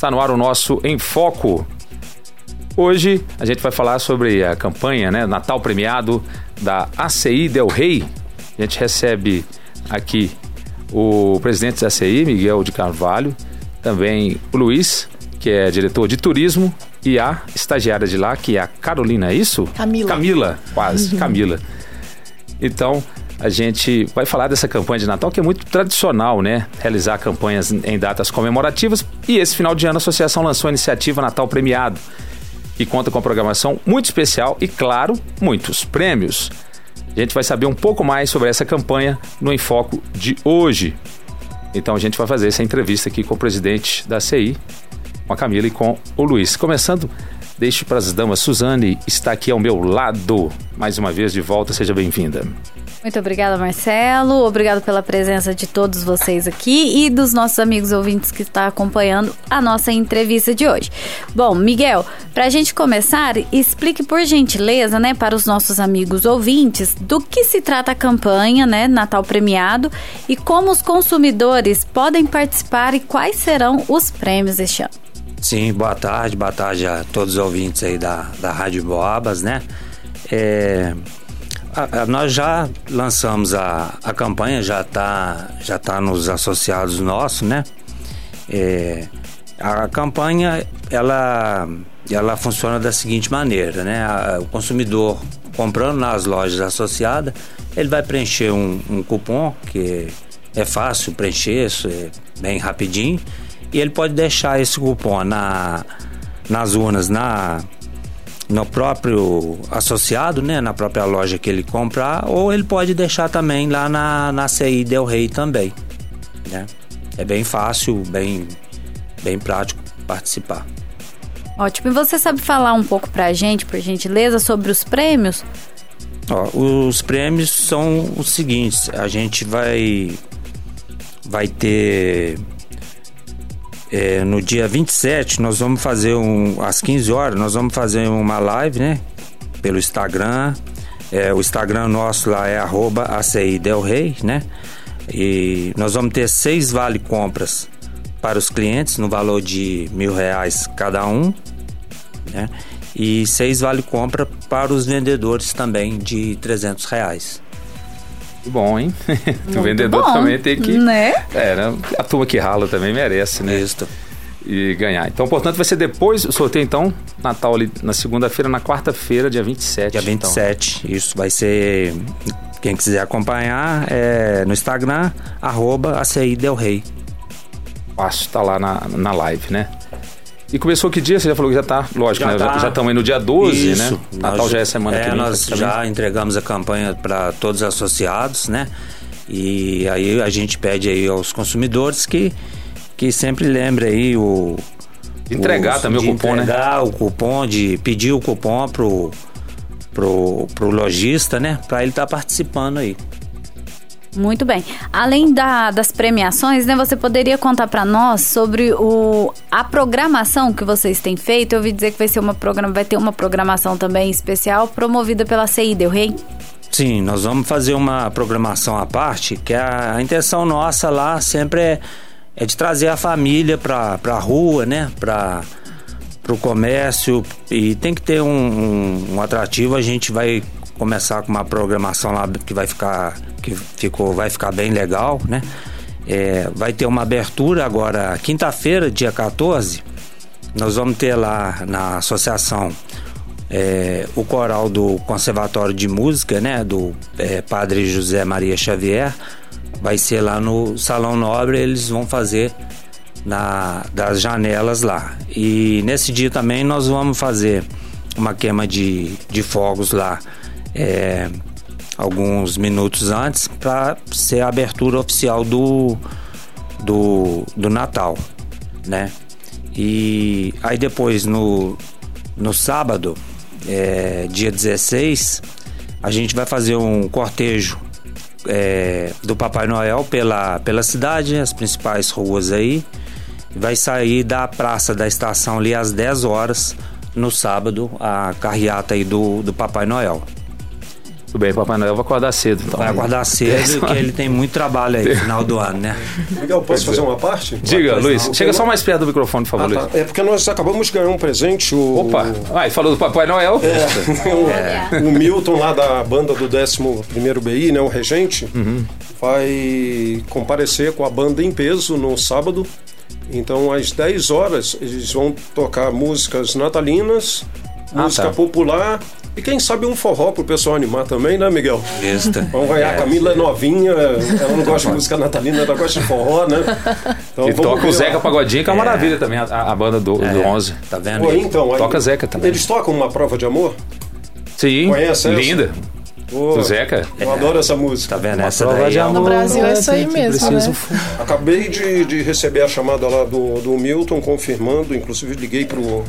Está no ar o nosso Em Foco. Hoje a gente vai falar sobre a campanha, né, Natal Premiado da ACI Del Rey. A gente recebe aqui o presidente da ACI, Miguel de Carvalho, também o Luiz, que é diretor de turismo, e a estagiária de lá, que é a Carolina, é isso? Camila. Camila, quase, Camila. Então, a gente vai falar dessa campanha de Natal que é muito tradicional, né? Realizar campanhas em datas comemorativas. E esse final de ano a associação lançou a iniciativa Natal Premiado, que conta com uma programação muito especial e, claro, muitos prêmios. A gente vai saber um pouco mais sobre essa campanha no Enfoco de hoje. Então a gente vai fazer essa entrevista aqui com o presidente da CI, com a Camila e com o Luiz. Começando, deixo para as damas. Suzane está aqui ao meu lado. Mais uma vez de volta, seja bem-vinda. Muito obrigada, Marcelo. Obrigado pela presença de todos vocês aqui e dos nossos amigos ouvintes que estão acompanhando a nossa entrevista de hoje. Bom, Miguel, para a gente começar, explique por gentileza, né, para os nossos amigos ouvintes, do que se trata a campanha, né, Natal Premiado e como os consumidores podem participar e quais serão os prêmios este ano. Sim, boa tarde, boa tarde a todos os ouvintes aí da, da Rádio Boabas, né? É, a, a, nós já lançamos a, a campanha, já está já tá nos associados nossos, né? É, a campanha, ela, ela funciona da seguinte maneira, né? A, o consumidor comprando nas lojas associadas, ele vai preencher um, um cupom que é fácil preencher, é bem rapidinho, e ele pode deixar esse cupom na, nas urnas, na no próprio associado, né, na própria loja que ele comprar, ou ele pode deixar também lá na, na CI Del Rey também, né? É bem fácil, bem, bem prático participar. Ótimo. E você sabe falar um pouco pra gente, por gentileza, sobre os prêmios? Ó, os prêmios são os seguintes, a gente vai vai ter é, no dia 27, nós vamos fazer um. Às 15 horas, nós vamos fazer uma live, né? Pelo Instagram. É, o Instagram nosso lá é arroba ACI Del Rey, né? E nós vamos ter seis vale compras para os clientes no valor de mil reais cada um, né? E seis vale compra para os vendedores também de 300 reais. Que bom, hein? o vendedor bom, também tem que. Né? É, né? a turma que rala também merece, né? Isso. E ganhar. Então, portanto, vai ser depois o sorteio, então, Natal ali na segunda-feira, na quarta-feira, dia 27. Dia 27. Então. Isso vai ser. Quem quiser acompanhar é no Instagram, arroba ACI Del Rey. Fácil, tá lá na, na live, né? E começou que dia? Você já falou que já tá, lógico, já né? Tá. Já estamos aí no dia 12, Isso. né? Natal já é semana é, que vem. Nós já entregamos a campanha para todos os associados, né? E aí a gente pede aí aos consumidores que, que sempre lembre aí o... Entregar também o cupom, entregar né? entregar o cupom, de pedir o cupom pro, pro, pro lojista, né? Para ele estar tá participando aí. Muito bem. Além da, das premiações, né, você poderia contar para nós sobre o, a programação que vocês têm feito? Eu ouvi dizer que vai, ser uma programa, vai ter uma programação também especial promovida pela CI Del Rey. Sim, nós vamos fazer uma programação à parte, que a, a intenção nossa lá sempre é, é de trazer a família para a rua, né? Para o comércio e tem que ter um, um, um atrativo. A gente vai começar com uma programação lá que vai ficar que ficou vai ficar bem legal, né? É, vai ter uma abertura agora quinta-feira, dia 14. Nós vamos ter lá na associação é, o coral do Conservatório de Música, né? Do é, Padre José Maria Xavier. Vai ser lá no Salão Nobre, eles vão fazer na, das janelas lá. E nesse dia também nós vamos fazer uma queima de, de fogos lá é, alguns minutos antes para ser a abertura oficial do, do, do Natal, né? E aí depois no, no sábado, é, dia 16, a gente vai fazer um cortejo é, do Papai Noel pela, pela cidade, as principais ruas aí. Vai sair da praça da estação ali às 10 horas no sábado, a carreata aí do, do Papai Noel. Tudo bem, Papai Noel vai acordar cedo. Então. Vai acordar cedo, porque ele tem muito trabalho aí no final do ano, né? Miguel, posso fazer uma parte? Diga, Pode, Luiz. não. Chega só mais perto do microfone, por favor, Ah, Luiz. tá. É porque nós acabamos de ganhar um presente. O, Opa! Ah, e falou do Papai Noel? o, o Milton lá da banda do 11º BI, né, o regente, Uhum. vai comparecer com a banda em peso no sábado. Então, às 10 horas, eles vão tocar músicas natalinas, Ah, música tá. popular e quem sabe um forró pro pessoal animar também, né, Miguel? Isso. Vamos ganhar. A Camila é novinha, ela não gosta de música natalina, ela gosta de forró, né? Então, E toca o Zeca. Pagodinho, que é uma maravilha também, a, a banda do, do 11. Tá vendo? Pô, então, aí- Toca Zeca também. Eles tocam uma prova de amor? Sim, Conhece essa? linda. Pô, Do Zeca. Eu adoro essa música. Tá vendo? Uma Essa prova daí de é amor. No Brasil é isso aí mesmo, né? Acabei de, de receber a chamada lá do, do Milton confirmando, inclusive liguei pro.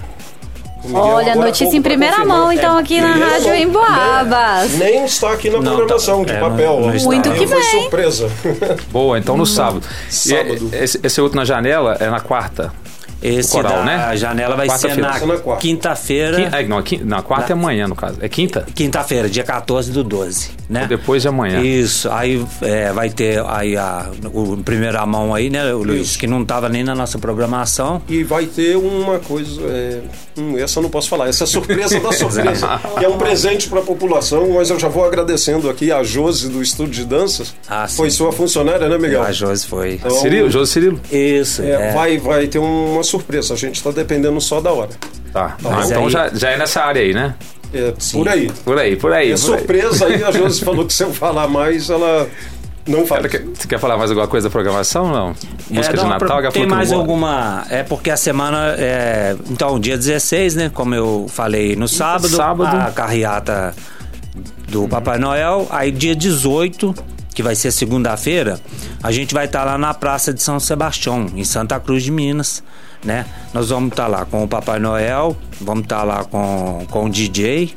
Miguel Olha, notícia em primeira mão, então, aqui na Nem- Rádio Emboabas. Nem, nem está aqui na Não, programação tá- de é, papel. Muito que Foi bem. surpresa. Boa, então no sábado. Sábado. é- esse, esse outro na janela é na quarta. Esse Coral, da né? janela vai ser na quinta-feira. Quin- é, não, é quin- na quarta é amanhã, no caso. É quinta? Quinta-feira, dia 14 do 12, né? Depois de amanhã. Isso, aí é, vai ter aí a, o em primeira mão aí, né, o Luiz, Isso. que não tava nem na nossa programação. E vai ter uma coisa. é, hum, essa eu não posso falar, essa é a surpresa da surpresa. que é um presente para a população, mas eu já vou agradecendo aqui a Josi do Estúdio de Danças. Ah, sim. Foi sua funcionária, né, Miguel? A Josi foi. Então, Cirilo, José Cirilo. Isso, é, é. Vai, vai ter uma surpresa. A gente está dependendo só da hora. Tá. Ah, Mas então aí- já, já é nessa área aí, né? É, por aí. Por aí, por aí. É por aí. surpresa aí, a Josi falou que se eu falar mais, ela não faz. Ela quer- Você quer falar mais alguma coisa da programação? Não. Música É, de não, Natal, pro- já Tem que mais alguma. É porque a semana. É, então, dia 16, né? Como eu falei no sábado, sábado. a carreata do Papai Noel. Aí, dia 18, que vai ser segunda-feira, a gente vai estar lá na Praça de São Sebastião, em Santa Cruz de Minas. Né? Nós vamos estar lá com o Papai Noel, vamos estar lá com, com o DJ.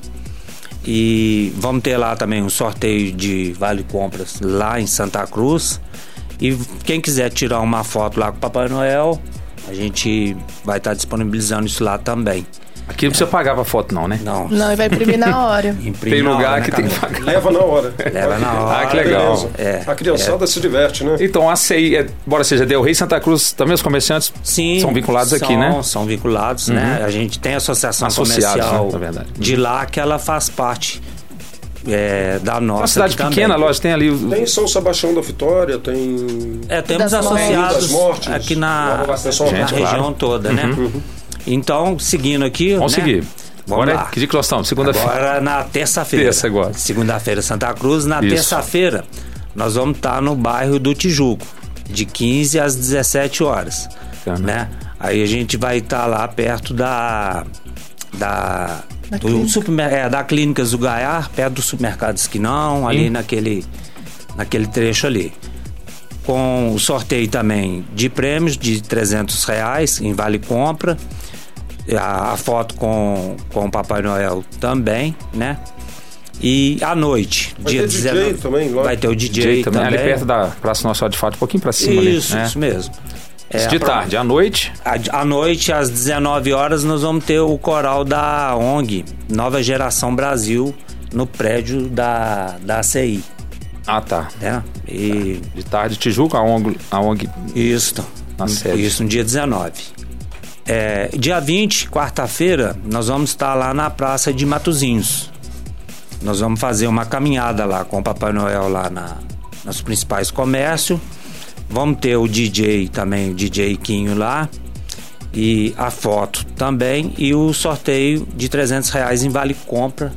E vamos ter lá também um sorteio de vale compras lá em Santa Cruz. E quem quiser tirar uma foto lá com o Papai Noel, a gente vai estar disponibilizando isso lá também. Aqui não precisa pagar pra foto, não, né? Não, Não, e vai imprimir na hora. imprime Tem na lugar hora, que né, tem que pagar. Leva na hora. Leva na hora. Ah, que legal. É, a criançada se diverte, né? Então, a CI, é, embora seja Del Rey e Santa Cruz, também os comerciantes Sim, são vinculados aqui, são- né? Uhum. São vinculados, né? A gente tem a associação Associados, comercial né, verdade. de lá que ela faz parte é, da nossa. Uma cidade aqui pequena, também. lógico, tem ali. Tem São Sebastião da Vitória, tem. É, temos Das associados Mortes. aqui na, na região claro. Uhum. toda, né? Então, seguindo aqui. Vamos né? seguir. Vamos Agora, lá. que dia que nós estamos? Segunda-feira. Agora na terça-feira. Terça agora. Segunda-feira, Santa Cruz. Na terça-feira, nós vamos estar no bairro do Tijuco, de 15 às 17 horas. Bacana. Né? Aí a gente vai estar lá perto da. Da, Da do clínica. supermer- é, da Clínicas do Gaiar, perto do supermercado Esquinão, ali naquele, naquele trecho ali. Com o sorteio também de prêmios de 300 reais em Vale Compra. A, a foto com, com o Papai Noel também, né? E à noite, Vai dia ter DJ 19, também lá? vai ter o DJ, DJ também, também. ali perto da Praça Nossa Senhora de Fato, um pouquinho pra cima ali. Isso, né? isso mesmo. É, Isso de tarde, à noite. À à noite, às 19 horas, nós vamos ter o coral da ONG, Nova Geração Brasil, no prédio da, da ACI. Ah, tá. Né? E De tarde, Tijuca, a ONG, a ONG isso, Na sede. isso no dia 19. É, dia 20, quarta-feira, nós vamos estar lá na Praça de Matozinhos. Nós vamos fazer uma caminhada lá com o Papai Noel lá na, nos principais comércios. Vamos ter o DJ também, o DJ Quinho lá. E a foto também. E o sorteio de 300 reais em Vale Compra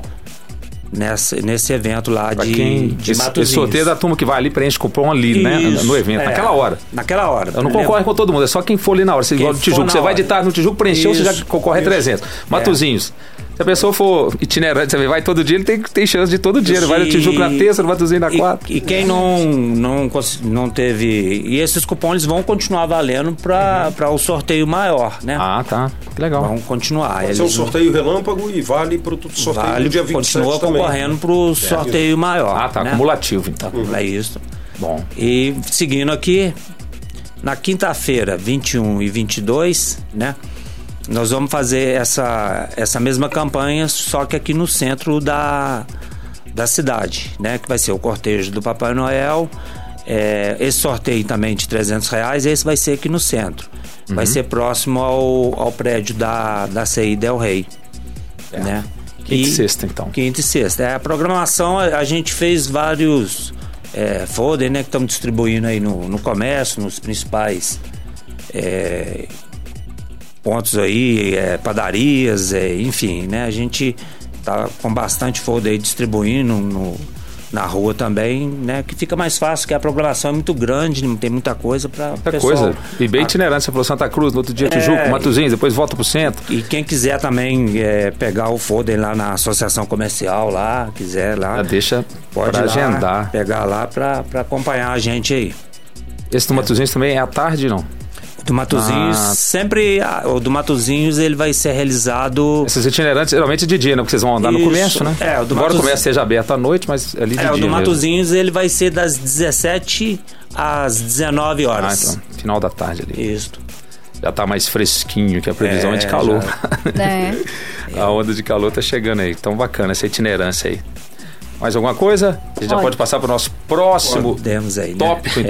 nessa, nesse evento lá Pra de, quem. de Matozinhos. sorteio é da turma que vai ali, preenche cupom ali, né? Isso, No evento, é. naquela hora. Naquela hora. Eu não concorre com todo mundo, é só quem for ali na hora. Você igual do for Tijuco, você vai de tarde no Tijuco, preencheu, você já Isso, concorre a isso. 300. Matozinhos. Se a pessoa for itinerante, você vai todo dia, ele tem, tem chance de todo dia. Ele vai no E- Tijuco na terça, no Matozinho na E, quarta. e quem não, não, não teve. E esses cupons vão continuar valendo para o sorteio maior, né? Ah, tá. Que legal. Vão continuar. Vai Eles ser um sorteio relâmpago e vale para o sorteio vale, do dia 27 continua também. concorrendo para o sorteio maior. Ah, tá. né? Acumulativo, então. É isso. Bom. E seguindo aqui, na quinta-feira, 21 e 22, né? Nós vamos fazer essa, essa mesma campanha, só que aqui no centro da, da cidade, né? Que vai ser o cortejo do Papai Noel. É, esse sorteio também de 300 reais, esse vai ser aqui no centro. Vai ser próximo ao, ao prédio da, da CI Del Rey. É. Né? Quinta e sexta, então. Quinta e sexta. É, a programação, a, a gente fez vários é, folder, né? Que estamos distribuindo aí no, no comércio, nos principais é, pontos aí, é, padarias, é, enfim, né? A gente tá com bastante folder aí distribuindo no, na rua também, né? Que fica mais fácil, que a programação é muito grande, não tem muita coisa para Muita coisa. E bem itinerante. Você falou Santa Cruz, no outro dia Tijuco, É. Matozinhos, depois volta pro centro. E quem quiser também é, pegar o folder lá na associação comercial lá, quiser lá, Já deixa pode lá, agendar. pegar lá para acompanhar a gente aí. Esse do Matozinhos também é à tarde, não? Do Matozinhos, Ah. sempre ah, o do Matozinhos ele vai ser realizado Esses itinerantes, geralmente é de dia, né? Porque vocês vão andar no Isso. comércio, né? É, o do Embora Matos- o comércio seja aberto à noite, mas ali de É, dia o do mesmo. Matozinhos ele vai ser das 17 às 19 Ah, horas. então, final da tarde ali. Isso. Já tá mais fresquinho, que a previsão é, de É, calor. É. a onda de calor tá chegando aí. Então bacana essa itinerância aí. Mais alguma coisa? A gente já Pode. passar para o nosso próximo Podemos aí, né? tópico, É.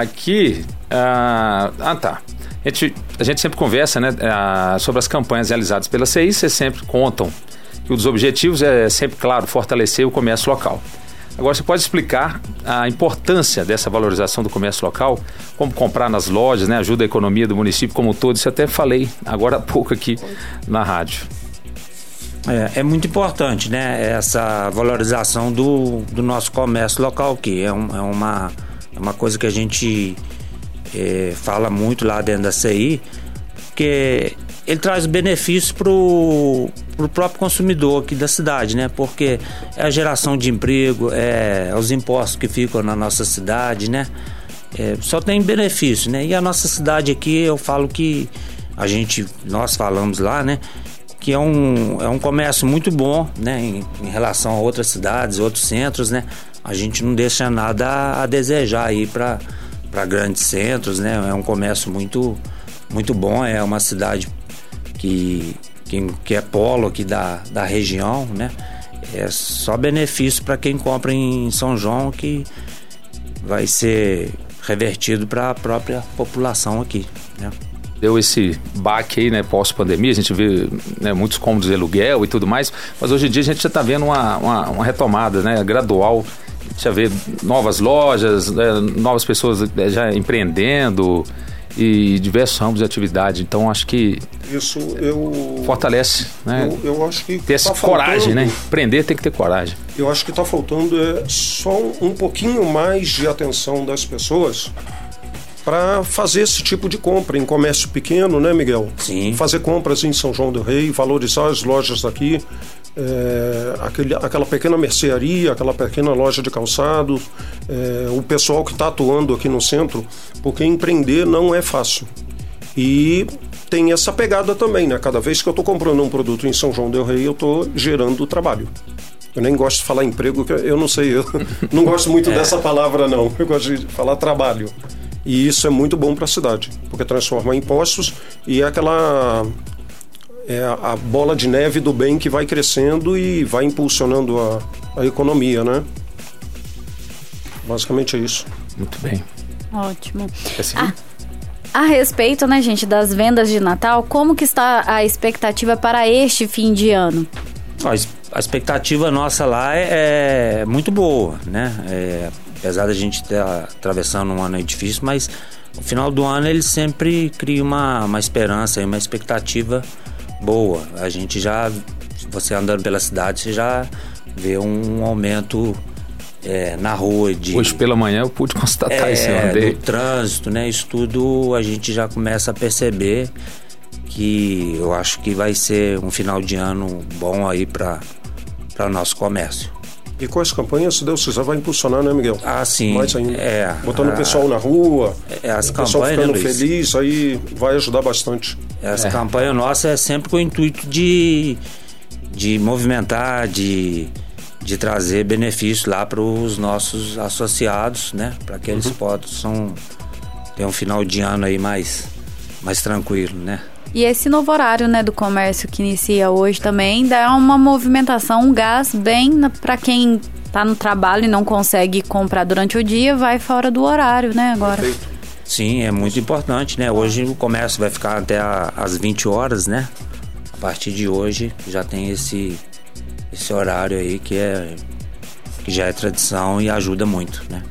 Aqui. ah, ah, tá. A gente, a gente sempre conversa né, ah, sobre as campanhas realizadas pela CI, vocês sempre contam que um dos objetivos é sempre, claro, fortalecer o comércio local. Agora, você pode explicar a importância dessa valorização do comércio local, como comprar nas lojas, né, ajuda a economia do município como um todo. Isso eu até falei agora há pouco aqui na rádio. É, é muito importante, né? Essa valorização do, do nosso comércio local aqui. É, um- é uma, é uma coisa que a gente é, fala muito lá dentro da CI, porque ele traz benefícios para o próprio consumidor aqui da cidade, né? Porque é a geração de emprego, é os impostos que ficam na nossa cidade, né? É, só tem benefício, né? E a nossa cidade aqui, eu falo que a gente, nós falamos lá, né? Que é um, é um comércio muito bom, né? Em, em relação a outras cidades, outros centros, né? A gente não deixa nada a, desejar aí para grandes centros, né? É um comércio muito, muito bom, é uma cidade que, que, que é polo aqui da, da região, né? É só benefício para quem compra em São João que vai ser revertido para a própria população aqui, né? deu esse baque aí, né, pós-pandemia, a gente vê né, muitos cômodos de aluguel e tudo mais, mas hoje em dia a gente já está vendo uma, uma, uma retomada, né, gradual, já vê novas lojas, né, novas pessoas eh, já empreendendo e diversos ramos de atividade, então acho que Isso eu. fortalece, né, Eu, eu acho que. ter essa tá coragem, faltando- né, empreender tem que ter coragem. Eu acho que está faltando é, só um pouquinho mais de atenção das pessoas para fazer esse tipo de compra em comércio pequeno, né, Miguel? Sim. Fazer compras em São João do Rei, valorizar as lojas daqui, é, aquele, aquela pequena mercearia, aquela pequena loja de calçados, é, o pessoal que está atuando aqui no centro, porque empreender não é fácil. E tem essa pegada também, né? Cada vez que eu estou comprando um produto em São João del Rei, eu estou gerando trabalho. Eu nem gosto de falar emprego, eu não sei, eu não gosto muito dessa palavra, não. Eu gosto de falar trabalho. E isso é muito bom para a cidade, porque transforma em impostos e é aquela é a bola de neve do bem que vai crescendo e vai impulsionando a, a economia, né? Basicamente é isso. Muito bem. Ótimo. Quer seguir? Ah, A respeito, né, gente, das vendas de Natal, como que está a expectativa para este fim de ano? A expectativa nossa lá é, é muito boa, né? É, apesar da gente estar atravessando um ano difícil, mas no final do ano ele sempre cria uma, uma esperança, e uma expectativa boa. A gente já, você andando pela cidade, você já vê um aumento é, na rua de Hoje pela manhã eu pude constatar isso, eu é, andei. do trânsito, né? Isso tudo a gente já começa a perceber que eu acho que vai ser um final de ano bom aí para para nosso comércio. E com as campanhas, se Deus quiser, vai impulsionar, né, Miguel? Ah, sim. Mais ainda. É, Botando a- o pessoal na rua, É, as o pessoal campanhas, ficando né, feliz, aí vai ajudar bastante. Essa campanha nossa é sempre com o intuito de, de movimentar, de, de trazer benefício lá para os nossos associados, né? Para que eles possam ter um final de ano aí mais, mais tranquilo, né? E esse novo horário, né, do comércio que inicia hoje também dá uma movimentação, um gás bem para quem tá no trabalho e não consegue comprar durante o dia, vai fora do horário, né, agora. Perfeito. Sim, é muito importante, né? Hoje o comércio vai ficar até a, às 20 horas, né? A partir de hoje já tem esse, esse horário aí que é que já é tradição e ajuda muito, né?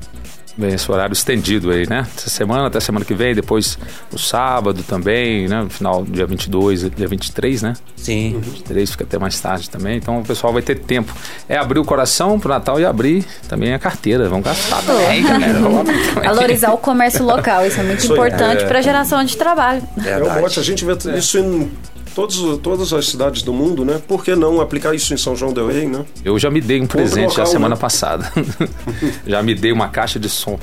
Bem, esse horário estendido aí, né? Essa semana até semana que vem, depois o sábado também, né? No final, dia 22, dia 23, né? Sim. 23 fica até mais tarde também, então o pessoal vai ter tempo. É abrir o coração pro Natal e abrir também a carteira. Vamos gastar também, galera. Vamos abrir também. Valorizar o comércio local, isso é muito Isso importante É. para geração de trabalho. É um mote, a gente vê isso em todos, todas as cidades do mundo, né? Por que não aplicar isso em São João del Rei, né? Eu já me dei um presente local, já semana né? passada. já me dei uma caixa de som.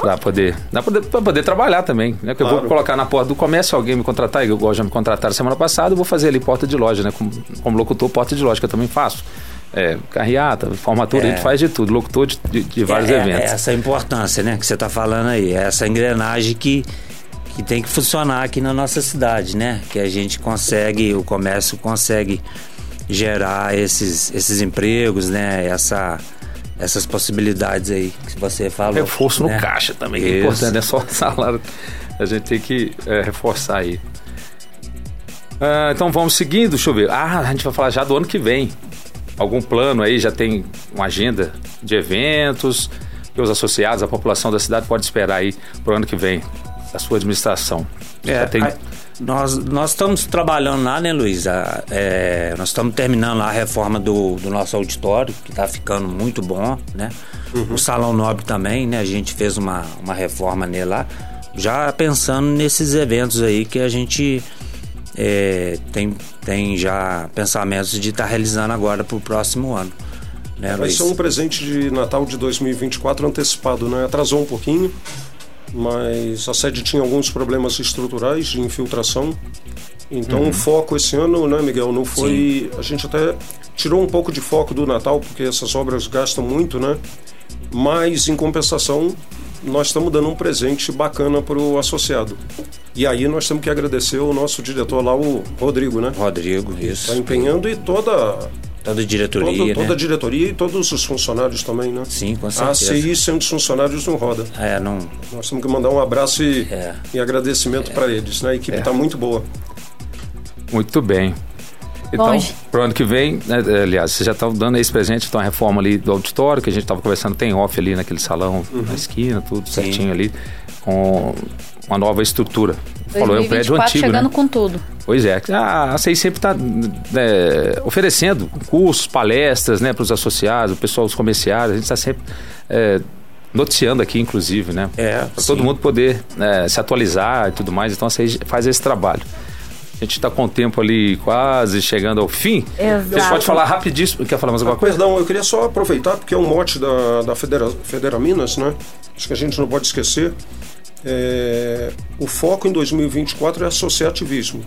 Pra poder, pra poder, pra poder trabalhar também, né? Que eu vou Claro. colocar na porta do comércio, alguém me contratar, igual já me contrataram semana passada, eu vou fazer ali porta de loja, né? Como, como locutor, porta de loja, que eu também faço. É, carreata, formatura, É. a gente faz de tudo, locutor de, de- de vários é, é eventos. essa importância, né, que você está falando aí, é essa engrenagem que, que tem que funcionar aqui na nossa cidade, né? Que a gente consegue, o comércio consegue gerar esses, esses empregos, né? Essa, essas possibilidades aí que você falou. Reforço no né? caixa também, que é importante, não é só salário. A gente tem que é, reforçar aí. Ah, então vamos seguindo, deixa eu ver. Ah, a gente vai falar já do ano que vem. Algum plano aí, já tem uma agenda de eventos que os associados, a população da cidade pode esperar aí pro ano que vem, da sua administração. É, tem... a- nós, nós estamos trabalhando lá, né, Luiz? A- é, nós estamos terminando lá a reforma do, do nosso auditório, que está ficando muito bom, né? O Salão Nobre também, né? A gente fez uma, uma reforma nele lá, já pensando nesses eventos aí que a gente é, tem, tem já pensamentos de estar realizando agora para o próximo ano. Né, Vai ser um presente de Natal de 2024 antecipado, né? Atrasou um pouquinho, mas a sede tinha alguns problemas estruturais de infiltração. Então o foco esse ano, né, Miguel, não foi. A gente até tirou um pouco de foco do Natal, porque essas obras gastam muito, né? Mas em compensação, nós estamos dando um presente bacana para o associado. E aí nós temos que agradecer o nosso diretor lá, o Rodrigo, né? Rodrigo, isso. Está empenhando e toda Toda a diretoria, Todo- toda né? a diretoria e todos os funcionários também, né? Sim, com A certeza. ACI sem os funcionários não roda. É, não, Nós temos que mandar um abraço e, É. e agradecimento para eles, né? A equipe está muito boa. Muito bem. Então, gente. pro ano que vem, né, aliás, vocês já estão dando esse presente, então a reforma ali do auditório, que a gente estava conversando, tem off ali naquele salão, na esquina, tudo certinho ali, com uma nova estrutura. Falou, é um prédio 2024 antigo, chegando né? com tudo. Pois é, a ACI sempre está oferecendo cursos, palestras né, para os associados, o pessoal, os comerciários, a gente está sempre é, noticiando aqui, inclusive, né? É, Para todo mundo poder é, se atualizar e tudo mais, então a ACI faz esse trabalho. A gente está com o tempo ali quase chegando ao fim. Exato. Você pode falar rapidíssimo. Quer falar mais alguma coisa? Perdão, eu queria só aproveitar, porque é um mote da, da Federa, Federa Minas, né? Acho que a gente não pode esquecer. É, o foco em 2024 é associativismo.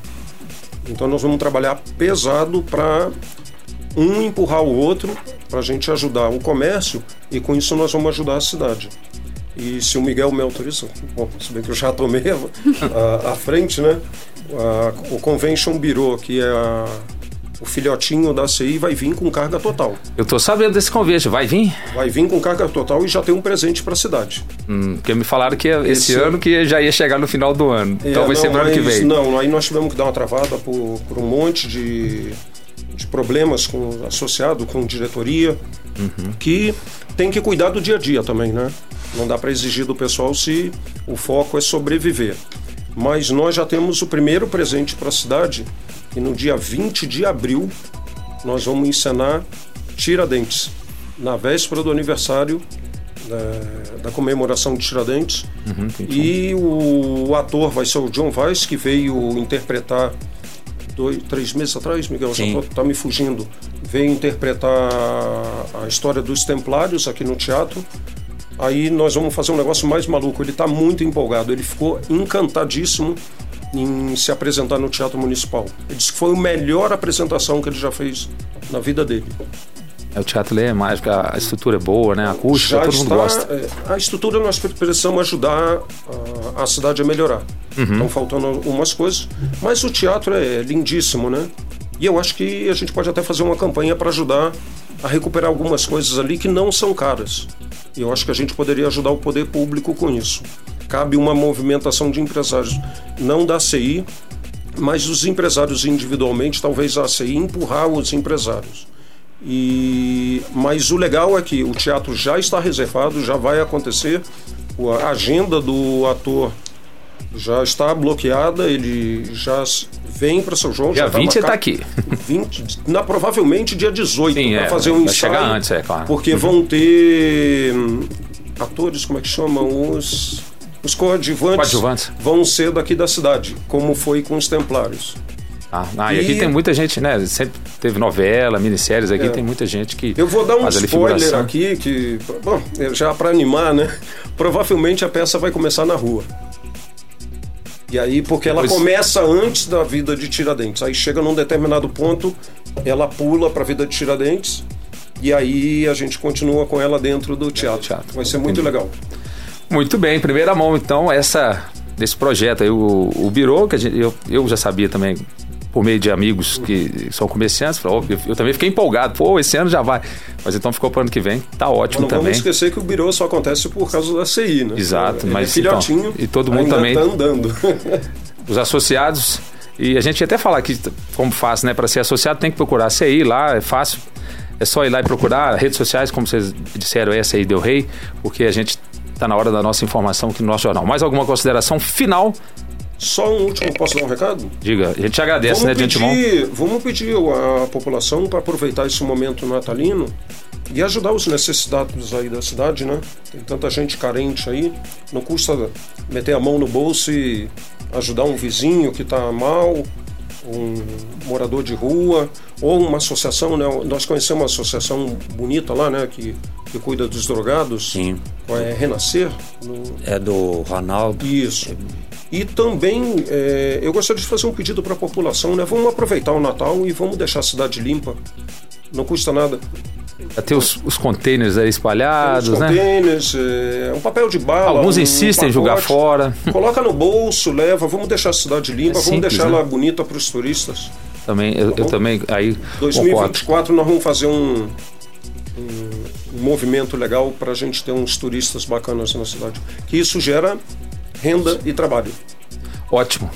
Então nós vamos trabalhar pesado para um empurrar o outro, para a gente ajudar o comércio e com isso nós vamos ajudar a cidade. E se o Miguel me autoriza, bom, se bem que eu já tomei a, a- a frente, né? A- o Convention Bureau, que é a- o filhotinho da CI, vai vir com carga total. Eu tô sabendo desse convite. Vai vir? Vai vir com carga total e já tem um presente para a cidade. Hum, porque me falaram que esse, Esse- ano que já ia chegar no final do ano. então É, vai ser ano que vem. Não, aí nós tivemos que dar uma travada por, por um monte de, de problemas com, associado com diretoria, Uhum. que tem que cuidar do dia a dia também, né? Não dá para exigir do pessoal se o foco é sobreviver. Mas nós já temos o primeiro presente para a cidade e no dia 20 de abril nós vamos encenar Tiradentes, na véspera do aniversário da, da comemoração de Tiradentes. Uhum. E o, o ator vai ser o John Weiss, que veio interpretar dois, três meses atrás, Miguel, já tô, tá me fugindo. Veio interpretar a história dos Templários aqui no teatro. Aí nós vamos fazer um negócio mais maluco. Ele está muito empolgado, ele ficou encantadíssimo em se apresentar no Teatro Municipal. Ele disse que foi a melhor apresentação que ele já fez na vida dele. É, o teatro é mágico, a estrutura é boa, né? A acústica, Já todo mundo está, gosta. é, a estrutura nós precisamos ajudar a, a cidade a melhorar. Uhum. Estão faltando algumas coisas, mas o teatro é lindíssimo, né? E eu acho que a gente pode até fazer uma campanha para ajudar a recuperar algumas coisas ali que não são caras. E eu acho que a gente poderia ajudar o poder público com isso. Cabe uma movimentação de empresários, não da CI, mas os empresários individualmente, talvez a CI empurrar os empresários. E mas o legal é que o teatro já está reservado, já vai acontecer. A agenda do ator já está bloqueada, ele já vem para São João. Dia já tá 20 ele tá aqui. 20, na, provavelmente dia 18 Sim, para é, fazer um ensaio. chegar antes, é claro. Porque vão ter hum, atores, como é que chamam? Os, os coadjuvantes, Coadjuvantes. vão ser daqui da cidade, como foi com os Templários. Ah, ah, e aqui E- tem muita gente, né? Sempre teve novela, minisséries aqui, É. tem muita gente que. Eu vou dar um spoiler figuração. aqui, que, bom, já para animar, né? Provavelmente a peça vai começar na rua. E aí, porque ela Pois- começa antes da vida de Tiradentes. Aí chega num determinado ponto, ela pula para a vida de Tiradentes. E aí a gente continua com ela dentro do teatro. teatro. Vai ser muito legal. Muito bem, primeira mão, então, essa desse projeto aí, o, o Birô, que gente- eu, eu já sabia também, por meio de amigos que são comerciantes, falou, eu, eu também fiquei empolgado, pô, esse ano já vai. Mas então ficou para ano que vem, tá ótimo Não também. vamos esquecer que o birô só acontece por causa da CI, né? Exato, Ele mas é filhotinho então, e todo mundo também- tá andando. os associados. E a gente ia até falar aqui como faz, né? Para ser associado tem que procurar a CI lá, é fácil. É só ir lá e procurar redes sociais, como vocês disseram, essa aí deu rei, porque a gente tá na hora da nossa informação aqui no nosso jornal. Mais alguma consideração final? Só um último, posso dar um recado? Diga, a gente te agradece, né, de antemão. pedir, vamos pedir à população para aproveitar esse momento natalino e ajudar os necessitados aí da cidade, né? Tem tanta gente carente aí, não custa meter a mão no bolso e ajudar um vizinho que está mal, um morador de rua ou uma associação, né? Nós conhecemos uma associação bonita lá, né? Que, que cuida dos drogados. Sim. É Renascer. no- É do Ronaldo. isso. E também é, eu gostaria de fazer um pedido para a população, né? Vamos aproveitar o Natal e vamos deixar a cidade limpa. Não custa nada. Tem os, os containers aí Os espalhados, né? contêineres, é, um papel de bala. Alguns um insistem em jogar fora. Coloca no bolso, leva. Vamos deixar a cidade limpa, É vamos simples, deixar né? ela bonita para os turistas. Também, eu, eu bom? também aí concordo. 2024 nós vamos fazer um, um, movimento legal para a gente ter uns turistas bacanas na cidade. Que isso gera renda e trabalho. Ótimo.